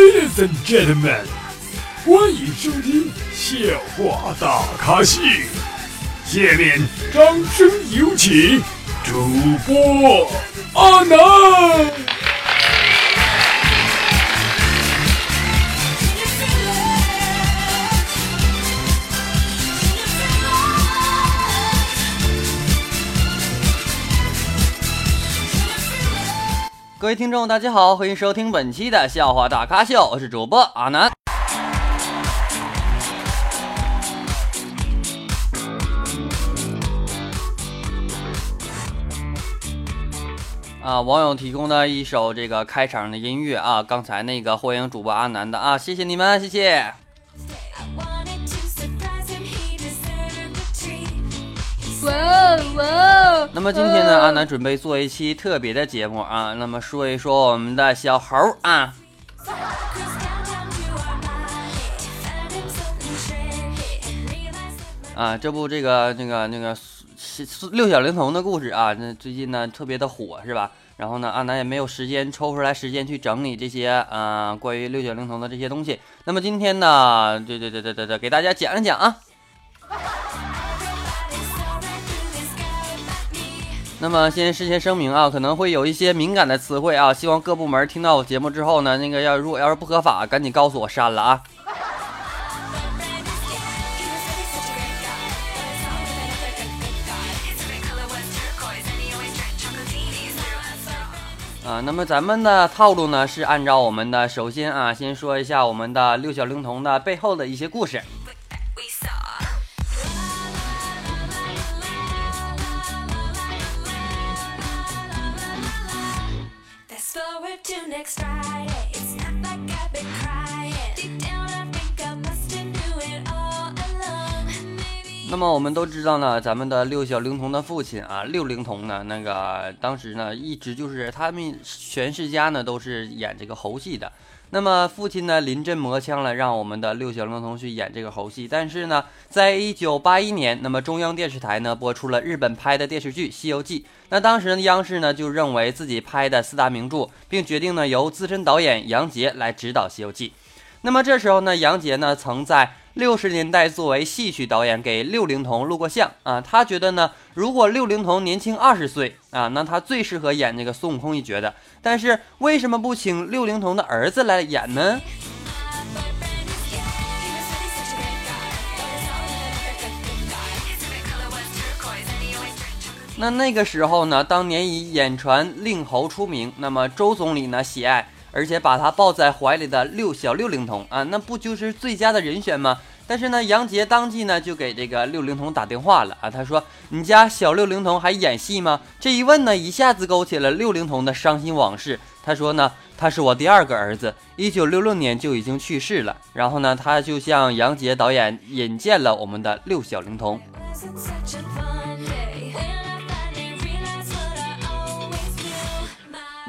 Ladies and gentlemen，欢迎收听笑话大咖秀。下面掌声有请主播阿南。各位听众，大家好，欢迎收听本期的笑话大咖秀，我是主播阿南。啊，网友提供的一首这个开场的音乐啊，刚才那个欢迎主播阿南的啊，谢谢你们，谢谢。哇哦哇哦！那么今天呢，阿南准备做一期特别的节目啊，那么说一说我们的小猴啊。啊，这部这个那个那个六小龄童的故事啊，那最近呢特别的火是吧？然后呢，阿南也没有时间抽出来时间去整理这些啊关于六小龄童的这些东西。那么今天呢，对对对对对对，给大家讲一讲啊。那么先事先声明啊，可能会有一些敏感的词汇啊，希望各部门听到我节目之后呢，那个要如果要是不合法，赶紧告诉我删了啊。啊，那么咱们的套路呢是按照我们的，首先啊，先说一下我们的六小龄童的背后的一些故事。那么我们都知道呢，咱们的六小龄童的父亲啊，六龄童呢，那个当时呢，一直就是他们全世家呢都是演这个猴戏的。那么父亲呢临阵磨枪了，让我们的六小龄童去演这个猴戏。但是呢，在一九八一年，那么中央电视台呢播出了日本拍的电视剧《西游记》。那当时呢，央视呢就认为自己拍的四大名著，并决定呢由资深导演杨洁来指导《西游记》。那么这时候呢，杨洁呢曾在。六十年代，作为戏曲导演给六龄童录过像啊，他觉得呢，如果六龄童年轻二十岁啊，那他最适合演那个孙悟空一角的。但是为什么不请六龄童的儿子来演呢？那那个时候呢，当年以演传令猴出名，那么周总理呢喜爱。而且把他抱在怀里的六小六龄童啊，那不就是最佳的人选吗？但是呢，杨杰当即呢就给这个六龄童打电话了啊，他说：“你家小六龄童还演戏吗？”这一问呢，一下子勾起了六龄童的伤心往事。他说呢，他是我第二个儿子，一九六六年就已经去世了。然后呢，他就向杨杰导演引荐了我们的六小龄童。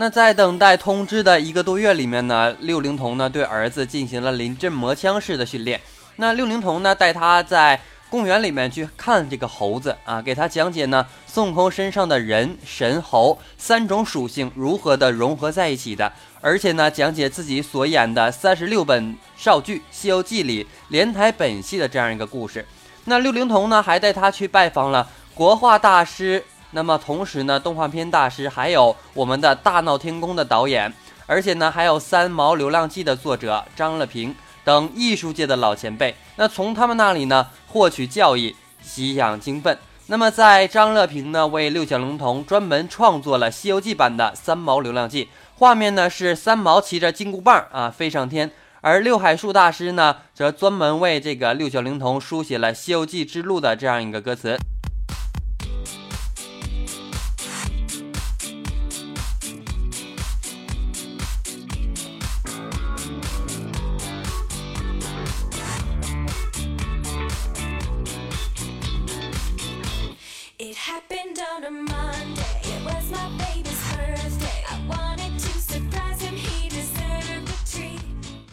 那在等待通知的一个多月里面呢，六龄童呢对儿子进行了临阵磨枪式的训练。那六龄童呢带他在公园里面去看这个猴子啊，给他讲解呢孙悟空身上的人、神、猴三种属性如何的融合在一起的，而且呢讲解自己所演的三十六本少剧《西游记》里莲台本戏的这样一个故事。那六龄童呢还带他去拜访了国画大师。那么同时呢，动画片大师还有我们的大闹天宫的导演，而且呢还有三毛流浪记的作者张乐平等艺术界的老前辈。那从他们那里呢获取教益，吸养精分。那么在张乐平呢为六小龄童专门创作了《西游记》版的三毛流浪记，画面呢是三毛骑着金箍棒啊飞上天，而六海树大师呢则专门为这个六小龄童书写了《西游记之路》的这样一个歌词。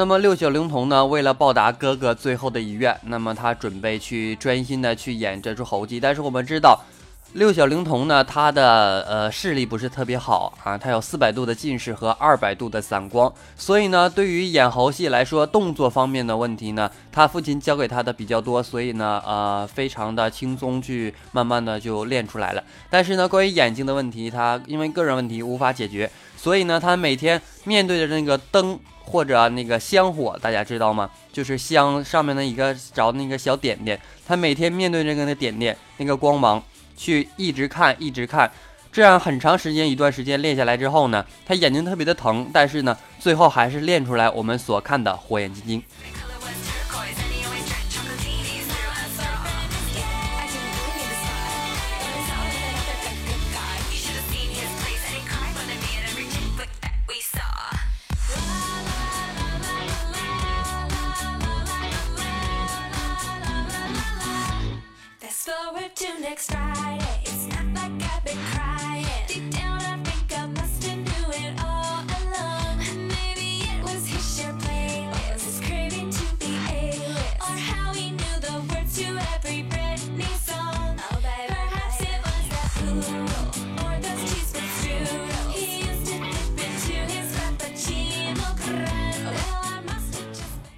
那么六小龄童呢？为了报答哥哥最后的遗愿，那么他准备去专心的去演这出猴戏。但是我们知道，六小龄童呢，他的呃视力不是特别好啊，他有四百度的近视和二百度的散光，所以呢，对于演猴戏来说，动作方面的问题呢，他父亲教给他的比较多，所以呢，呃，非常的轻松，去慢慢的就练出来了。但是呢，关于眼睛的问题，他因为个人问题无法解决，所以呢，他每天面对着那个灯或者那个香火，大家知道吗？就是香上面的一个着那个小点点，他每天面对这个那点点那个光芒。去一直看，一直看，这样很长时间一段时间练下来之后呢，他眼睛特别的疼，但是呢，最后还是练出来我们所看的火眼金睛。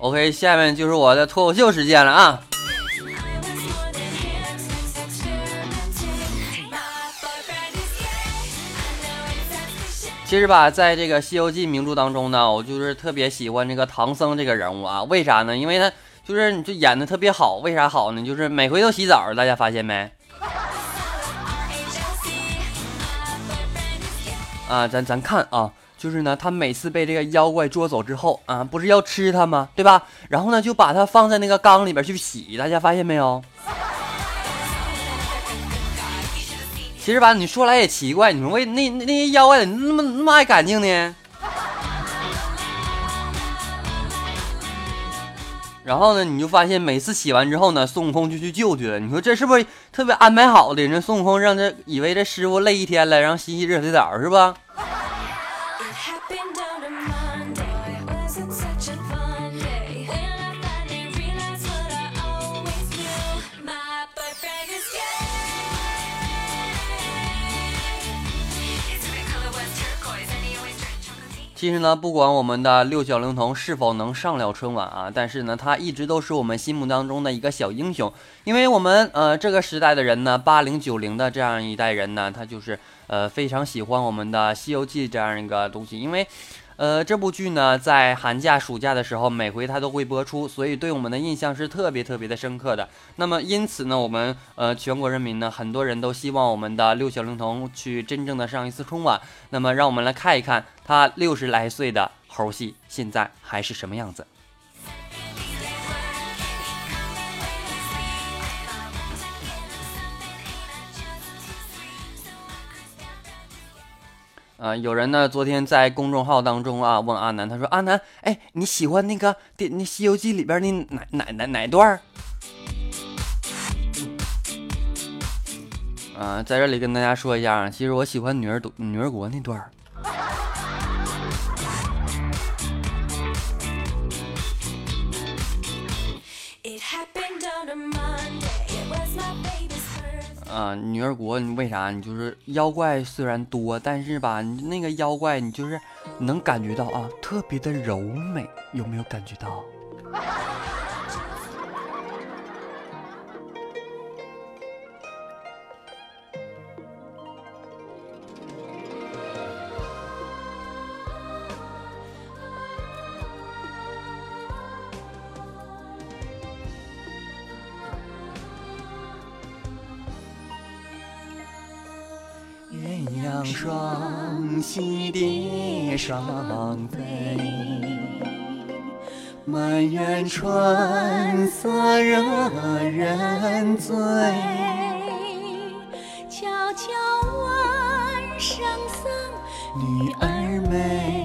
OK，下面就是我的脱口秀时间了啊！其实吧，在这个《西游记》名著当中呢，我就是特别喜欢这个唐僧这个人物啊。为啥呢？因为他就是你就演的特别好。为啥好呢？就是每回都洗澡，大家发现没？啊，咱咱看啊。就是呢，他每次被这个妖怪捉走之后啊，不是要吃他吗？对吧？然后呢，就把它放在那个缸里边去洗。大家发现没有？其实吧，你说来也奇怪，你说为那那些妖怪怎么那么那么爱干净呢？然后呢，你就发现每次洗完之后呢，孙悟空就去救去了。你说这是不是特别安排好的？人孙悟空让这以为这师傅累一天了，然后洗洗热水澡是吧？其实呢，不管我们的六小龄童是否能上了春晚啊，但是呢，他一直都是我们心目当中的一个小英雄。因为我们呃这个时代的人呢，八零九零的这样一代人呢，他就是呃非常喜欢我们的《西游记》这样一个东西，因为。呃，这部剧呢，在寒假、暑假的时候，每回它都会播出，所以对我们的印象是特别特别的深刻的。那么，因此呢，我们呃全国人民呢，很多人都希望我们的六小龄童去真正的上一次春晚。那么，让我们来看一看他六十来岁的猴戏现在还是什么样子。啊，有人呢，昨天在公众号当中啊，问阿南，他说：“阿南，哎，你喜欢那个电那《西游记》里边那哪哪哪哪段？”啊，在这里跟大家说一下，其实我喜欢女儿国女儿国那段。啊，女儿国，你为啥？你就是妖怪虽然多，但是吧，你那个妖怪，你就是能感觉到啊，特别的柔美，有没有感觉到？双栖蝶双飞，满园春色惹人醉。悄悄问圣僧，女儿美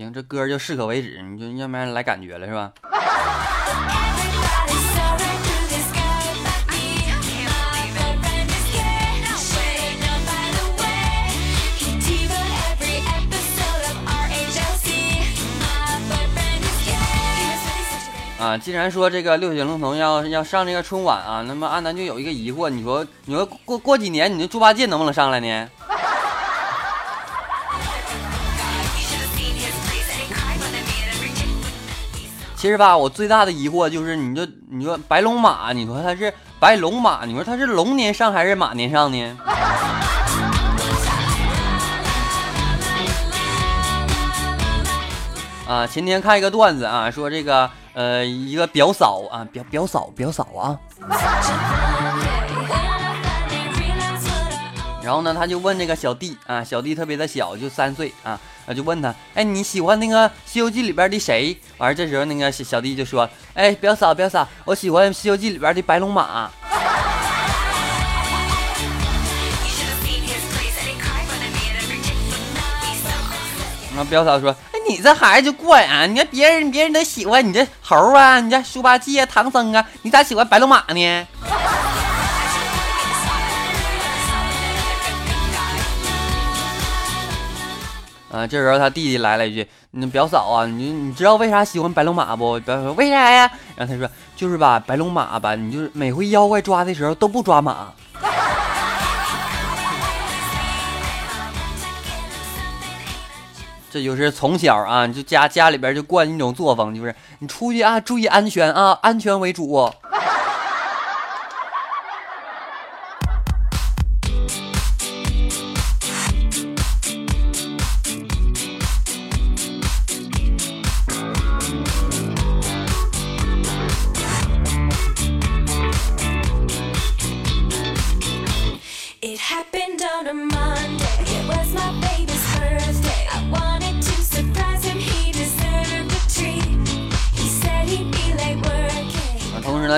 行，这歌就适可为止，你就要不然来感觉了是吧？啊，既然说这个六小龄童要要上这个春晚啊，那么阿南就有一个疑惑，你说你说过过几年你的猪八戒能不能上来呢？其实吧，我最大的疑惑就是，你说你说白龙马，你说它是白龙马，你说它是龙年上还是马年上呢？啊，前天看一个段子啊，说这个。呃，一个表嫂啊，表表嫂，表嫂啊。然后呢，他就问那个小弟啊，小弟特别的小，就三岁啊，他就问他，哎，你喜欢那个《西游记》里边的谁？完这时候那个小小弟就说，哎，表嫂，表嫂，我喜欢《西游记》里边的白龙马。那表嫂说。哎你这孩子就怪啊！你看别人，别人都喜欢你这猴啊，你这猪八戒啊、唐僧啊，你咋喜欢白龙马呢？啊，这时候他弟弟来了一句：“你表嫂啊，你你知道为啥喜欢白龙马不？”表嫂说：“为啥呀？”然后他说：“就是吧，白龙马吧，你就是每回妖怪抓的时候都不抓马。”这就是从小啊，就家家里边就惯一种作风，就是你出去啊，注意安全啊，安全为主。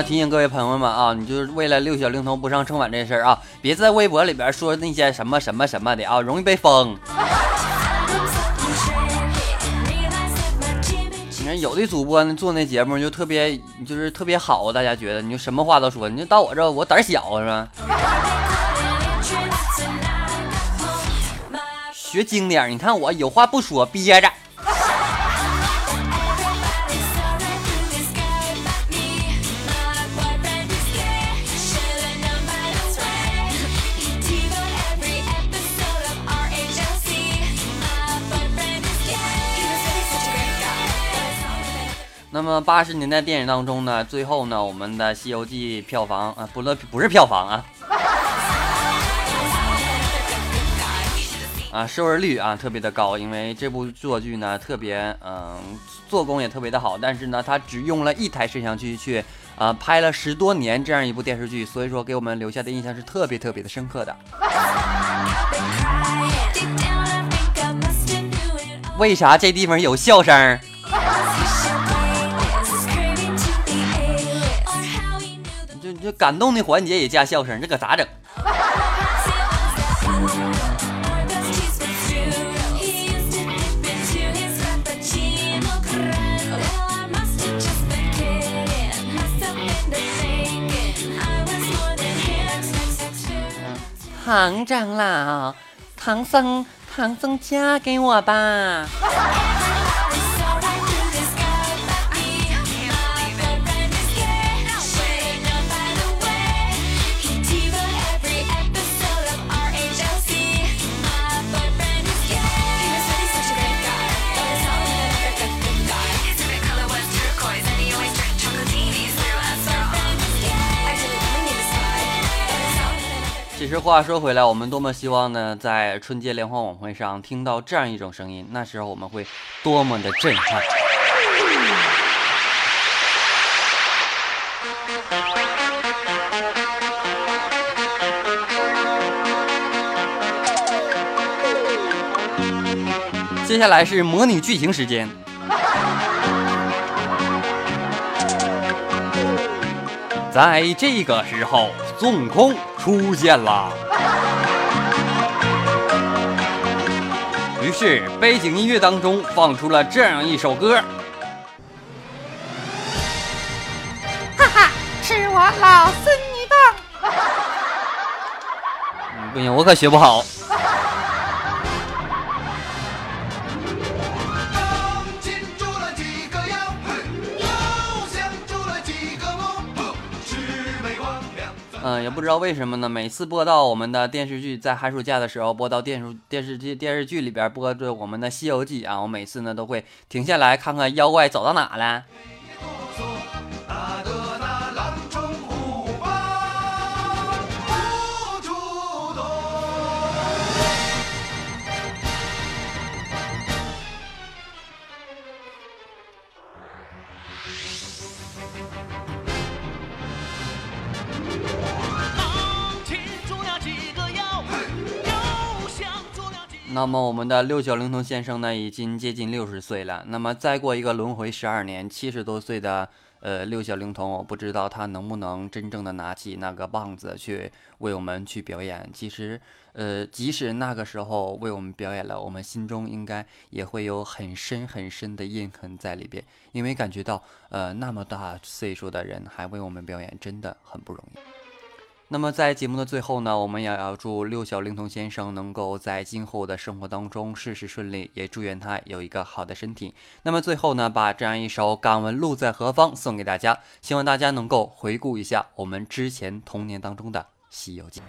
提醒各位朋友们啊，你就是为了六小龄童不上春晚这事儿啊，别在微博里边说那些什么什么什么的啊，容易被封。你看有的主播呢做那节目就特别就是特别好，大家觉得你就什么话都说，你就到我这我胆小是吧？学精点，你看我有话不说憋着。么八十年代电影当中呢，最后呢，我们的《西游记》票房啊，不乐不是票房啊，啊，收视率啊特别的高，因为这部作剧呢特别嗯，做工也特别的好，但是呢，它只用了一台摄像机去啊拍了十多年这样一部电视剧，所以说给我们留下的印象是特别特别的深刻的。为啥这地方有笑声？感动的环节也加笑声，这可咋整？唐长老，唐僧，唐僧嫁给我吧。其实话说回来，我们多么希望呢，在春节联欢晚会上听到这样一种声音，那时候我们会多么的震撼。接下来是模拟剧情时间，在这个时候，孙悟空。出现了，于是背景音乐当中放出了这样一首歌。哈哈，吃我老孙一棒！不行，我可学不好。不知道为什么呢？每次播到我们的电视剧，在寒暑假的时候播到电视电视剧电视剧里边播着我们的《西游记》啊，我每次呢都会停下来看看妖怪走到哪了。那么我们的六小龄童先生呢，已经接近六十岁了。那么再过一个轮回十二年，七十多岁的呃六小龄童，我不知道他能不能真正的拿起那个棒子去为我们去表演。其实，呃，即使那个时候为我们表演了，我们心中应该也会有很深很深的印痕在里边，因为感觉到呃那么大岁数的人还为我们表演，真的很不容易。那么在节目的最后呢，我们也要祝六小龄童先生能够在今后的生活当中事事顺利，也祝愿他有一个好的身体。那么最后呢，把这样一首《敢问路在何方》送给大家，希望大家能够回顾一下我们之前童年当中的《西游记》。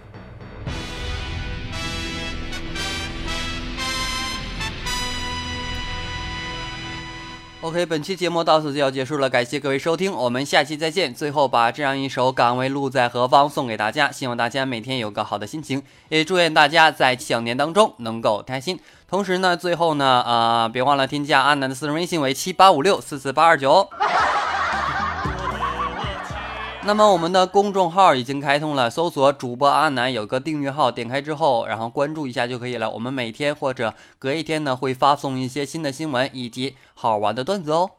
OK，本期节目到此就要结束了，感谢各位收听，我们下期再见。最后把这样一首《岗位路在何方》送给大家，希望大家每天有个好的心情，也祝愿大家在小年当中能够开心。同时呢，最后呢，啊，别忘了添加阿南的私人微信为七八五六四四八二九。那么我们的公众号已经开通了，搜索主播阿南有个订阅号，点开之后，然后关注一下就可以了。我们每天或者隔一天呢，会发送一些新的新闻以及好玩的段子哦。